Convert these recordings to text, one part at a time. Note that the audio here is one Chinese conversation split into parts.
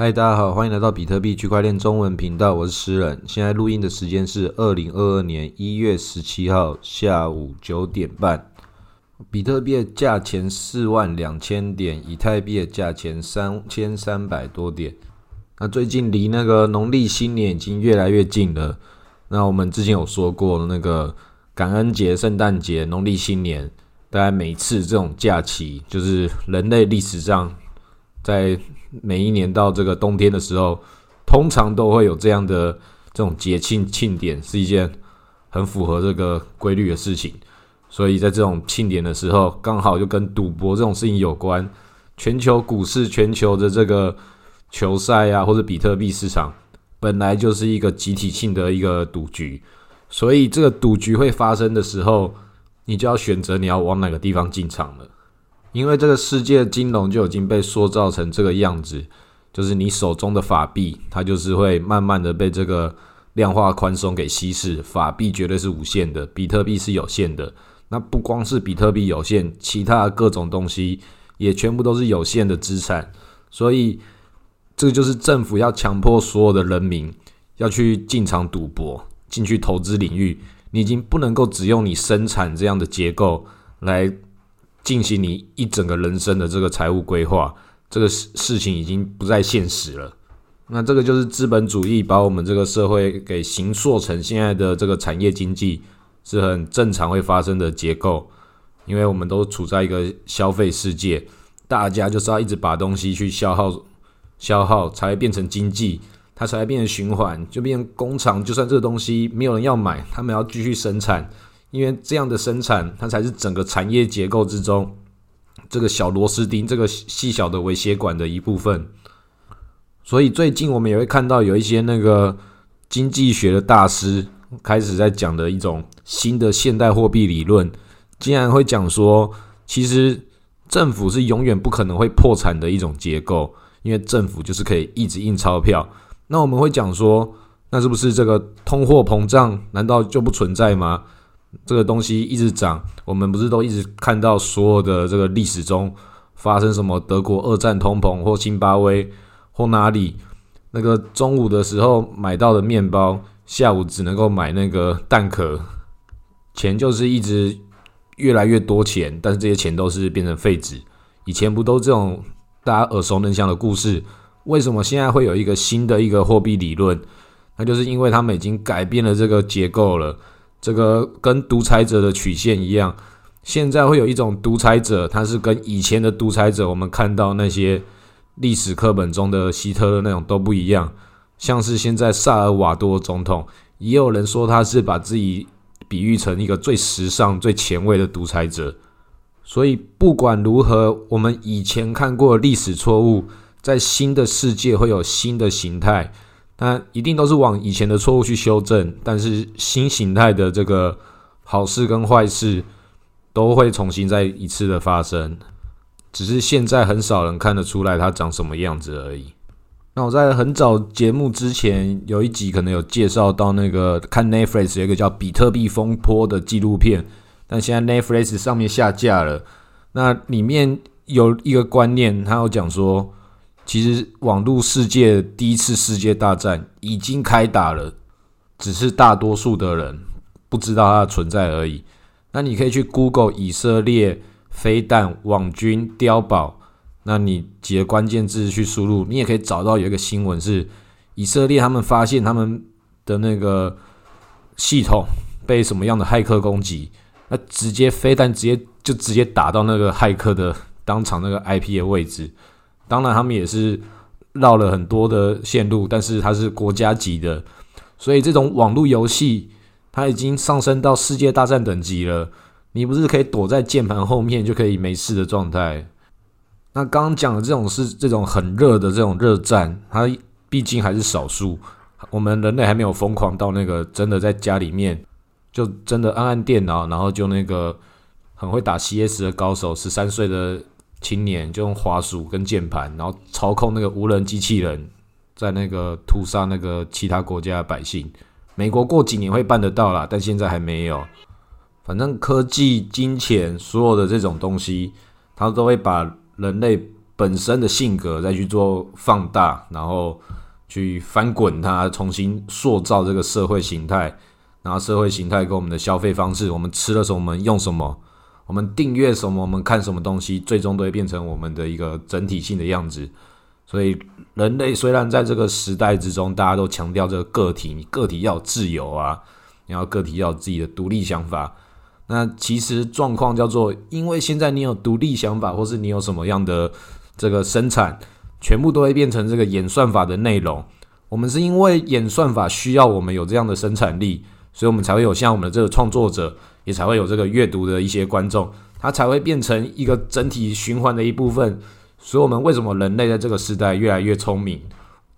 嗨，大家好，欢迎来到比特币区块链中文频道，我是诗人。现在录音的时间是二零二二年一月十七号下午九点半。比特币的价钱四万两千点，以太币的价钱三千三百多点。那最近离那个农历新年已经越来越近了。那我们之前有说过，那个感恩节、圣诞节、农历新年，大概每次这种假期，就是人类历史上在。每一年到这个冬天的时候，通常都会有这样的这种节庆庆典，是一件很符合这个规律的事情。所以在这种庆典的时候，刚好就跟赌博这种事情有关。全球股市、全球的这个球赛啊，或者比特币市场，本来就是一个集体性的一个赌局。所以这个赌局会发生的时候，你就要选择你要往哪个地方进场了。因为这个世界金融就已经被塑造成这个样子，就是你手中的法币，它就是会慢慢的被这个量化宽松给稀释。法币绝对是无限的，比特币是有限的。那不光是比特币有限，其他各种东西也全部都是有限的资产。所以，这个就是政府要强迫所有的人民要去进场赌博，进去投资领域。你已经不能够只用你生产这样的结构来。进行你一整个人生的这个财务规划，这个事事情已经不再现实了。那这个就是资本主义把我们这个社会给形塑成现在的这个产业经济，是很正常会发生的结构。因为我们都处在一个消费世界，大家就是要一直把东西去消耗，消耗才会变成经济，它才会变成循环，就变成工厂。就算这个东西没有人要买，他们要继续生产。因为这样的生产，它才是整个产业结构之中这个小螺丝钉、这个细小的微血管的一部分。所以最近我们也会看到有一些那个经济学的大师开始在讲的一种新的现代货币理论，竟然会讲说，其实政府是永远不可能会破产的一种结构，因为政府就是可以一直印钞票。那我们会讲说，那是不是这个通货膨胀难道就不存在吗？这个东西一直涨，我们不是都一直看到所有的这个历史中发生什么德国二战通膨或津巴威或哪里那个中午的时候买到的面包，下午只能够买那个蛋壳，钱就是一直越来越多钱，但是这些钱都是变成废纸。以前不都这种大家耳熟能详的故事？为什么现在会有一个新的一个货币理论？那就是因为他们已经改变了这个结构了。这个跟独裁者的曲线一样，现在会有一种独裁者，他是跟以前的独裁者，我们看到那些历史课本中的希特勒那种都不一样。像是现在萨尔瓦多总统，也有人说他是把自己比喻成一个最时尚、最前卫的独裁者。所以不管如何，我们以前看过历史错误，在新的世界会有新的形态。那一定都是往以前的错误去修正，但是新形态的这个好事跟坏事都会重新再一次的发生，只是现在很少人看得出来它长什么样子而已。那我在很早节目之前有一集可能有介绍到那个看 Netflix 有一个叫《比特币风波》的纪录片，但现在 Netflix 上面下架了。那里面有一个观念，他有讲说。其实，网络世界第一次世界大战已经开打了，只是大多数的人不知道它的存在而已。那你可以去 Google 以色列飞弹网军碉堡，那你几个关键字去输入，你也可以找到有一个新闻是以色列他们发现他们的那个系统被什么样的骇客攻击，那直接飞弹直接就直接打到那个骇客的当场那个 IP 的位置。当然，他们也是绕了很多的线路，但是它是国家级的，所以这种网络游戏它已经上升到世界大战等级了。你不是可以躲在键盘后面就可以没事的状态？那刚刚讲的这种是这种很热的这种热战，它毕竟还是少数。我们人类还没有疯狂到那个真的在家里面就真的按按电脑，然后就那个很会打 CS 的高手，十三岁的。青年就用滑鼠跟键盘，然后操控那个无人机器人，在那个屠杀那个其他国家的百姓。美国过几年会办得到啦，但现在还没有。反正科技、金钱，所有的这种东西，它都会把人类本身的性格再去做放大，然后去翻滚它，重新塑造这个社会形态。然后社会形态跟我们的消费方式，我们吃了什么，我们用什么，我们订阅什么，我们看什么东西，最终都会变成我们的一个整体性的样子。所以，人类虽然在这个时代之中，大家都强调这个个体，你个体要自由啊，你要个体要自己的独立想法。那其实状况叫做，因为现在你有独立想法，或是你有什么样的这个生产，全部都会变成这个演算法的内容。我们是因为演算法需要我们有这样的生产力。所以我们才会有像我们的这个创作者，也才会有这个阅读的一些观众，他才会变成一个整体循环的一部分。所以，我们为什么人类在这个时代越来越聪明，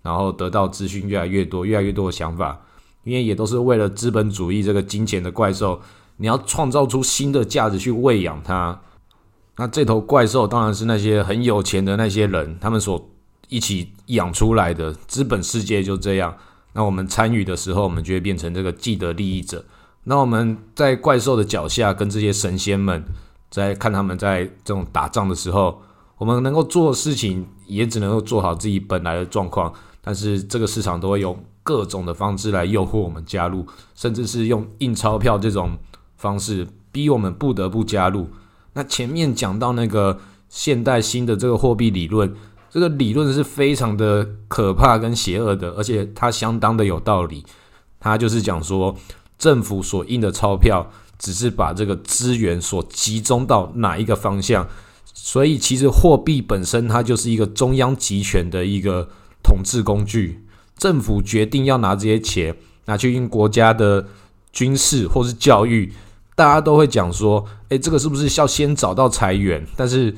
然后得到资讯越来越多、越来越多的想法？因为也都是为了资本主义这个金钱的怪兽，你要创造出新的价值去喂养它。那这头怪兽当然是那些很有钱的那些人，他们所一起养出来的资本世界就这样。那我们参与的时候，我们就会变成这个既得利益者。那我们在怪兽的脚下，跟这些神仙们在看他们在这种打仗的时候，我们能够做的事情，也只能够做好自己本来的状况。但是这个市场都会用各种的方式来诱惑我们加入，甚至是用印钞票这种方式逼我们不得不加入。那前面讲到那个现代新的这个货币理论。这个理论是非常的可怕跟邪恶的，而且它相当的有道理。它就是讲说，政府所印的钞票只是把这个资源所集中到哪一个方向，所以其实货币本身它就是一个中央集权的一个统治工具。政府决定要拿这些钱拿去印国家的军事或是教育，大家都会讲说，诶，这个是不是要先找到财源？但是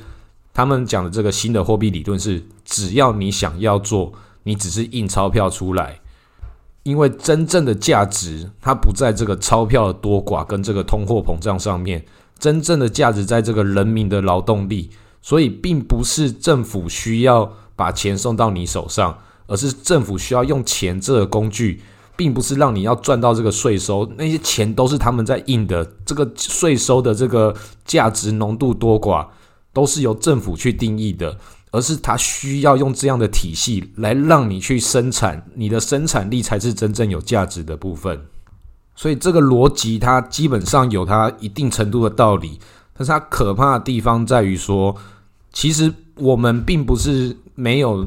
他们讲的这个新的货币理论是，只要你想要做，你只是印钞票出来，因为真正的价值它不在这个钞票的多寡跟这个通货膨胀上面，真正的价值在这个人民的劳动力，所以并不是政府需要把钱送到你手上，而是政府需要用钱这个工具，并不是让你要赚到这个税收，那些钱都是他们在印的，这个税收的这个价值浓度多寡。都是由政府去定义的，而是它需要用这样的体系来让你去生产，你的生产力才是真正有价值的部分。所以这个逻辑它基本上有它一定程度的道理，但是它可怕的地方在于说，其实我们并不是没有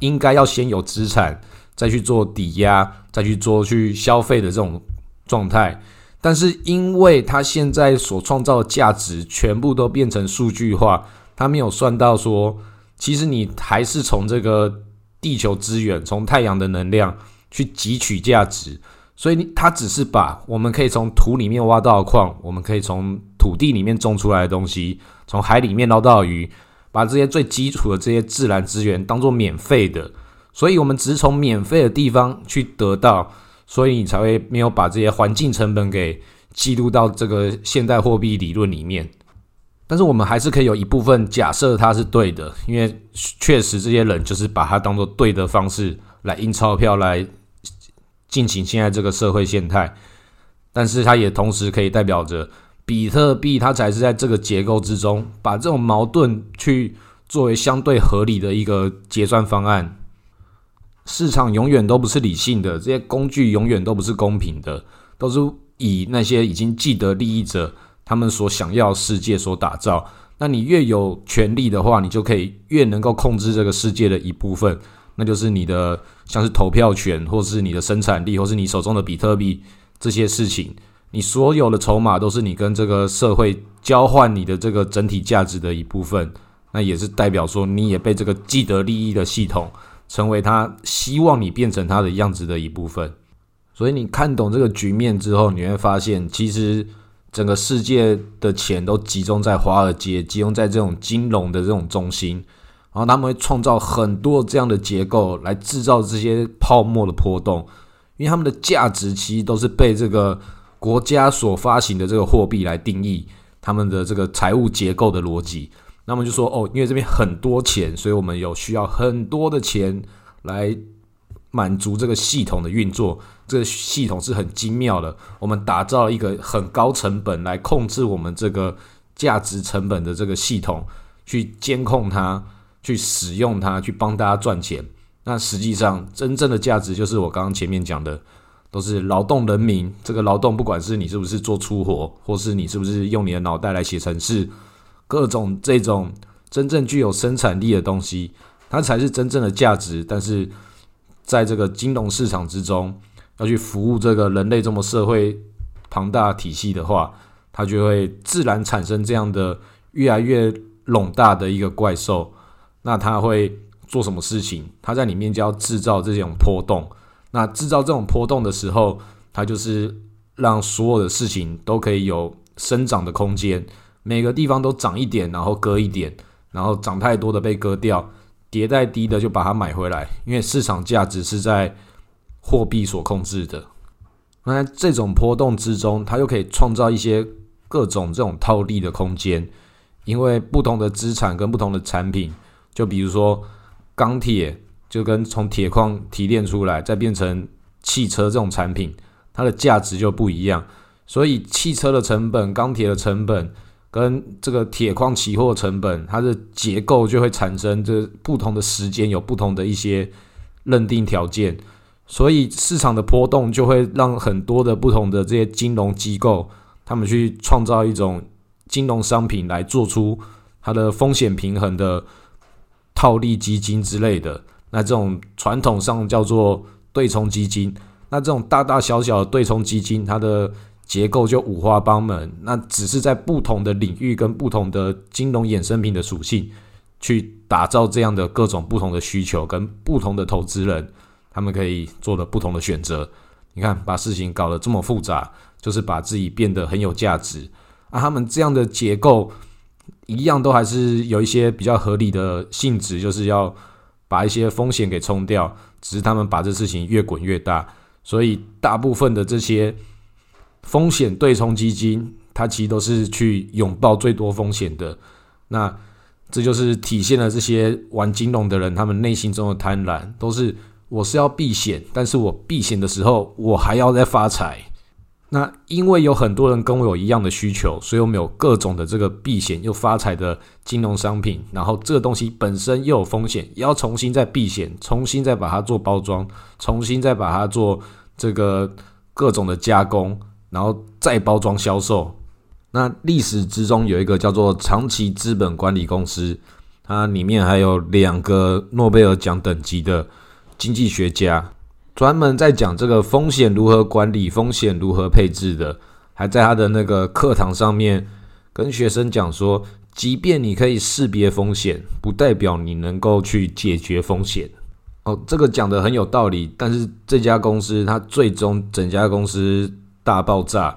应该要先有资产再去做抵押，再去做去消费的这种状态。但是，因为它现在所创造的价值全部都变成数据化，它没有算到说，其实你还是从这个地球资源、从太阳的能量去汲取价值，所以它只是把我们可以从土里面挖到的矿，我们可以从土地里面种出来的东西，从海里面捞到的鱼，把这些最基础的这些自然资源当做免费的，所以我们只是从免费的地方去得到。所以你才会没有把这些环境成本给记录到这个现代货币理论里面，但是我们还是可以有一部分假设它是对的，因为确实这些人就是把它当做对的方式来印钞票来进行现在这个社会现态，但是它也同时可以代表着比特币它才是在这个结构之中把这种矛盾去作为相对合理的一个结算方案。市场永远都不是理性的，这些工具永远都不是公平的，都是以那些已经既得利益者他们所想要世界所打造。那你越有权利的话，你就可以越能够控制这个世界的一部分，那就是你的像是投票权，或是你的生产力，或是你手中的比特币这些事情，你所有的筹码都是你跟这个社会交换你的这个整体价值的一部分。那也是代表说，你也被这个既得利益的系统。成为他希望你变成他的样子的一部分，所以你看懂这个局面之后，你会发现，其实整个世界的钱都集中在华尔街，集中在这种金融的这种中心，然后他们会创造很多这样的结构来制造这些泡沫的波动，因为他们的价值其实都是被这个国家所发行的这个货币来定义他们的这个财务结构的逻辑。那么就说哦，因为这边很多钱，所以我们有需要很多的钱来满足这个系统的运作。这个系统是很精妙的，我们打造一个很高成本来控制我们这个价值成本的这个系统，去监控它，去使用它，去帮大家赚钱。那实际上，真正的价值就是我刚刚前面讲的，都是劳动人民。这个劳动，不管是你是不是做粗活，或是你是不是用你的脑袋来写程式，各种这种真正具有生产力的东西，它才是真正的价值。但是，在这个金融市场之中，要去服务这个人类这么社会庞大体系的话，它就会自然产生这样的越来越笼大的一个怪兽。那它会。做什么事情，它在里面就要制造这种波动。那制造这种波动的时候，它就是让所有的事情都可以有生长的空间，每个地方都长一点，然后割一点，然后长太多的被割掉，迭代低的就把它买回来。因为市场价值是在货币所控制的。那在这种波动之中，它又可以创造一些各种这种套利的空间，因为不同的资产跟不同的产品，就比如说。钢铁就跟从铁矿提炼出来，再变成汽车这种产品，它的价值就不一样。所以汽车的成本、钢铁的成本跟这个铁矿期货成本，它的结构就会产生这不同的时间有不同的一些认定条件。所以市场的波动就会让很多的不同的这些金融机构，他们去创造一种金融商品来做出它的风险平衡的。套利基金之类的，那这种传统上叫做对冲基金。那这种大大小小的对冲基金，它的结构就五花八门。那只是在不同的领域跟不同的金融衍生品的属性，去打造这样的各种不同的需求跟不同的投资人，他们可以做的不同的选择。你看，把事情搞得这么复杂，就是把自己变得很有价值。啊，他们这样的结构。一样都还是有一些比较合理的性质，就是要把一些风险给冲掉。只是他们把这事情越滚越大，所以大部分的这些风险对冲基金，它其实都是去拥抱最多风险的。那这就是体现了这些玩金融的人，他们内心中的贪婪，都是我是要避险，但是我避险的时候，我还要再发财。那因为有很多人跟我有一样的需求，所以我们有各种的这个避险又发财的金融商品。然后这个东西本身又有风险，要重新再避险，重新再把它做包装，重新再把它做这个各种的加工，然后再包装销售。那历史之中有一个叫做长期资本管理公司，它里面还有两个诺贝尔奖等级的经济学家。专门在讲这个风险如何管理、风险如何配置的，还在他的那个课堂上面跟学生讲说，即便你可以识别风险，不代表你能够去解决风险。哦，这个讲的很有道理。但是这家公司它最终整家公司大爆炸，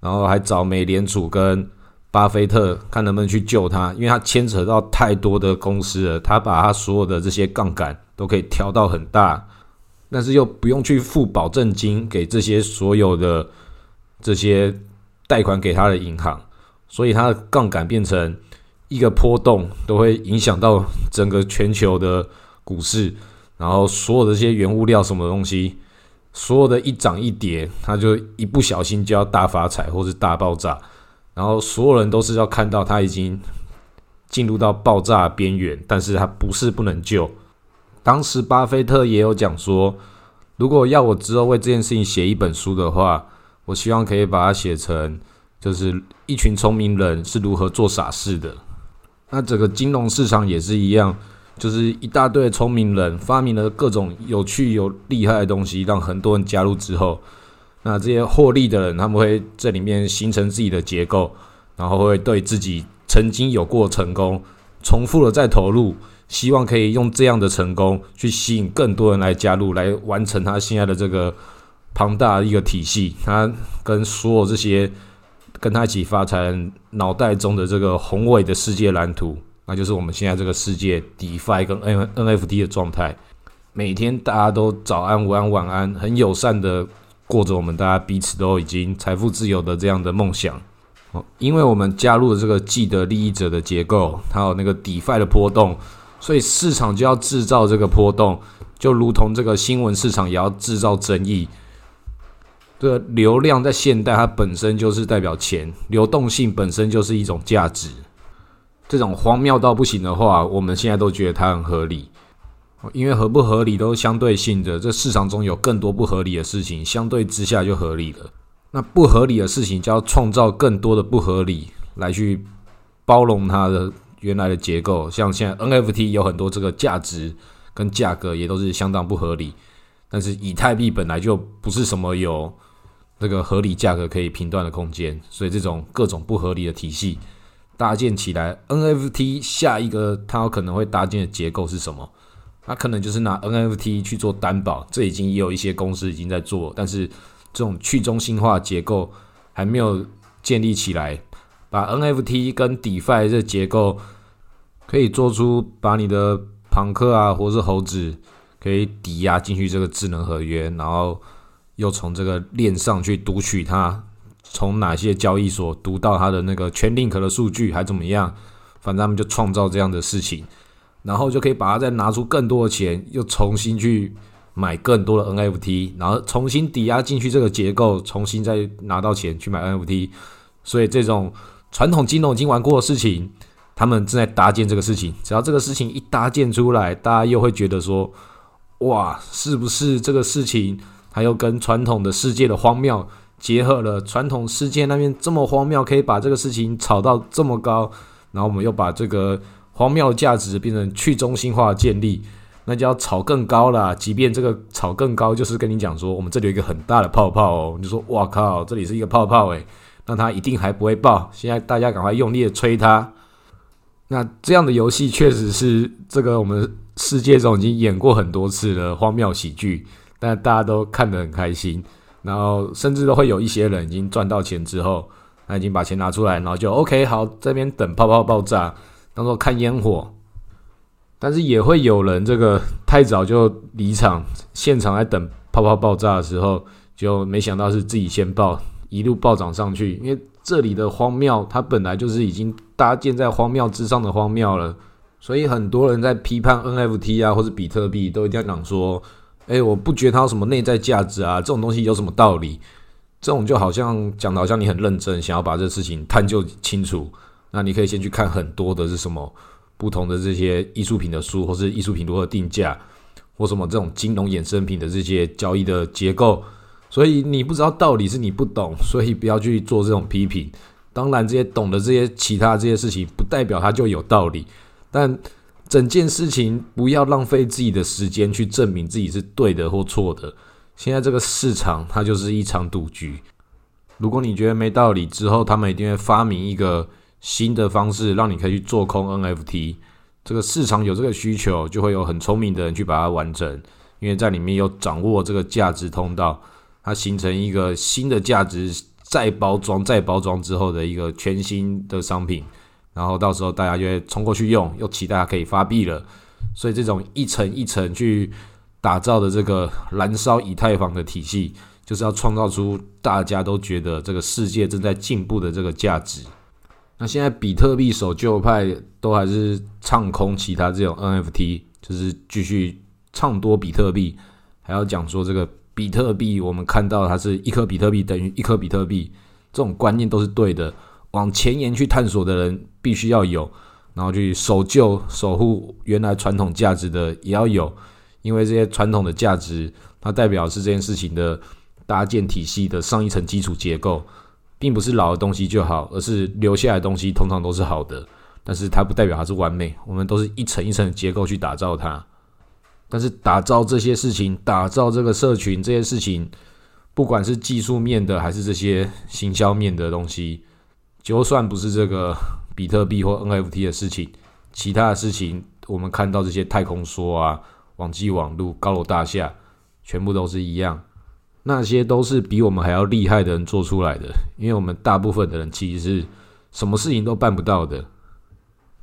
然后还找美联储跟巴菲特看能不能去救他，因为他牵扯到太多的公司了，他把他所有的这些杠杆都可以调到很大。但是又不用去付保证金给这些所有的这些贷款给他的银行，所以它的杠杆变成一个波动都会影响到整个全球的股市，然后所有的这些原物料什么东西，所有的一涨一跌，它就一不小心就要大发财或是大爆炸，然后所有人都是要看到它已经进入到爆炸边缘，但是它不是不能救。当时巴菲特也有讲说，如果要我之后为这件事情写一本书的话，我希望可以把它写成，就是一群聪明人是如何做傻事的。那整个金融市场也是一样，就是一大堆聪明人发明了各种有趣有厉害的东西，让很多人加入之后，那这些获利的人他们会这里面形成自己的结构，然后会对自己曾经有过成功重复了再投入。希望可以用这样的成功去吸引更多人来加入，来完成他现在的这个庞大的一个体系。他跟所有这些跟他一起发财脑袋中的这个宏伟的世界蓝图，那就是我们现在这个世界 DeFi 跟 N NFT 的状态。每天大家都早安、午安、晚安，很友善的过着我们大家彼此都已经财富自由的这样的梦想。哦，因为我们加入了这个既得利益者的结构，还有那个 DeFi 的波动。所以市场就要制造这个波动，就如同这个新闻市场也要制造争议。这个流量在现代它本身就是代表钱，流动性本身就是一种价值。这种荒谬到不行的话，我们现在都觉得它很合理。因为合不合理都是相对性的，这市场中有更多不合理的事情，相对之下就合理了。那不合理的事情就要创造更多的不合理来去包容它的原来的结构。像现在 NFT 有很多这个价值跟价格也都是相当不合理，但是以太币本来就不是什么有那个合理价格可以评断的空间，所以这种各种不合理的体系搭建起来，NFT 下一个它有可能会搭建的结构是什么？它可能就是拿 NFT 去做担保，这已经也有一些公司已经在做，但是这种去中心化结构还没有建立起来。把 NFT 跟 DeFi 这结构可以做出，把你的庞克啊，或是猴子可以抵押进去这个智能合约，然后又从这个链上去读取它，从哪些交易所读到它的那个全 link 的数据，还怎么样？反正他们就创造这样的事情。然后就可以把它再拿出更多的钱，又重新去买更多的 NFT，然后重新抵押进去这个结构，重新再拿到钱去买 NFT。所以这种传统金融已经玩过的事情，他们正在搭建这个事情。只要这个事情一搭建出来，大家又会觉得说：哇，是不是这个事情它又跟传统的世界的荒谬结合了？传统世界那边这么荒谬，可以把这个事情炒到这么高，然后我们又把这个。荒谬价值变成去中心化建立，那就要炒更高了。即便这个炒更高，就是跟你讲说，我们这里有一个很大的泡泡哦，你就说哇靠，这里是一个泡泡诶，那它一定还不会爆。现在大家赶快用力的吹它。那这样的游戏确实是这个我们世界中已经演过很多次的荒谬喜剧，但大家都看得很开心，然后甚至都会有一些人已经赚到钱之后，他已经把钱拿出来，然后就 OK 好这边等泡泡爆炸。当做看烟火，但是也会有人这个太早就离场，现场在等泡泡爆炸的时候，就没想到是自己先爆，一路暴涨上去。因为这里的荒谬，它本来就是已经搭建在荒谬之上的荒谬了，所以很多人在批判 NFT 啊或者比特币，都一定要讲说：“哎，我不觉得它有什么内在价值啊，这种东西有什么道理？”这种就好像讲的好像你很认真，想要把这事情探究清楚。那你可以先去看很多的是什么不同的这些艺术品的书，或是艺术品如何定价，或什么这种金融衍生品的这些交易的结构。所以你不知道道理是你不懂，所以不要去做这种批评。当然，这些懂得这些其他这些事情，不代表它就有道理。但整件事情不要浪费自己的时间去证明自己是对的或错的。现在这个市场它就是一场赌局。如果你觉得没道理，之后他们一定会发明一个。新的方式让你可以去做空 NFT，这个市场有这个需求，就会有很聪明的人去把它完成，因为在里面有掌握这个价值通道，它形成一个新的价值再包装、再包装之后的一个全新的商品，然后到时候大家就会冲过去用，又期待可以发币了。所以这种一层一层去打造的这个燃烧以太坊的体系，就是要创造出大家都觉得这个世界正在进步的这个价值。那现在比特币守旧派都还是唱空其他这种 NFT，就是继续唱多比特币，还要讲说这个比特币，我们看到它是一颗比特币等于一颗比特币，这种观念都是对的。往前沿去探索的人必须要有，然后去守旧、守护原来传统价值的也要有，因为这些传统的价值，它代表是这件事情的搭建体系的上一层基础结构。并不是老的东西就好，而是留下来的东西通常都是好的，但是它不代表它是完美。我们都是一层一层的结构去打造它，但是打造这些事情，打造这个社群这些事情，不管是技术面的还是这些行销面的东西，就算不是这个比特币或 NFT 的事情，其他的事情，我们看到这些太空梭啊、网际网路、高楼大厦，全部都是一样。那些都是比我们还要厉害的人做出来的，因为我们大部分的人其实是什么事情都办不到的。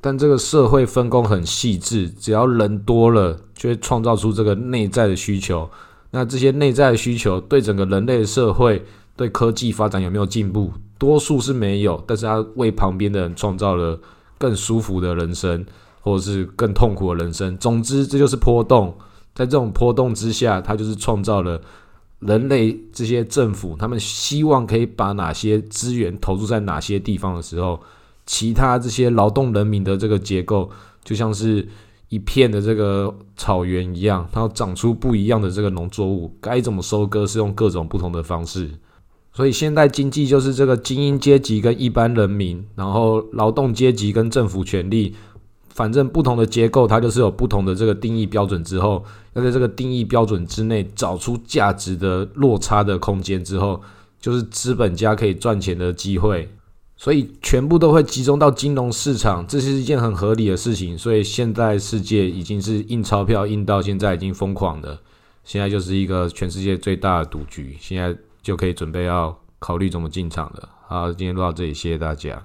但这个社会分工很细致，只要人多了，就会创造出这个内在的需求。那这些内在的需求对整个人类社会、对科技发展有没有进步？多数是没有，但是他为旁边的人创造了更舒服的人生，或者是更痛苦的人生。总之，这就是波动。在这种波动之下，他就是创造了。人类这些政府，他们希望可以把哪些资源投入在哪些地方的时候，其他这些劳动人民的这个结构，就像是一片的这个草原一样，它要长出不一样的这个农作物，该怎么收割是用各种不同的方式。所以现代经济就是这个精英阶级跟一般人民，然后劳动阶级跟政府权力，反正不同的结构，它就是有不同的这个定义标准之后，要在这个定义标准之内找出价值的落差的空间之后，就是资本家可以赚钱的机会。所以全部都会集中到金融市场，这是一件很合理的事情。所以现在世界已经是印钞票印到现在已经疯狂的，现在就是一个全世界最大的赌局，现在。就可以准备要考虑怎么进场了。好，今天录到这里，谢谢大家。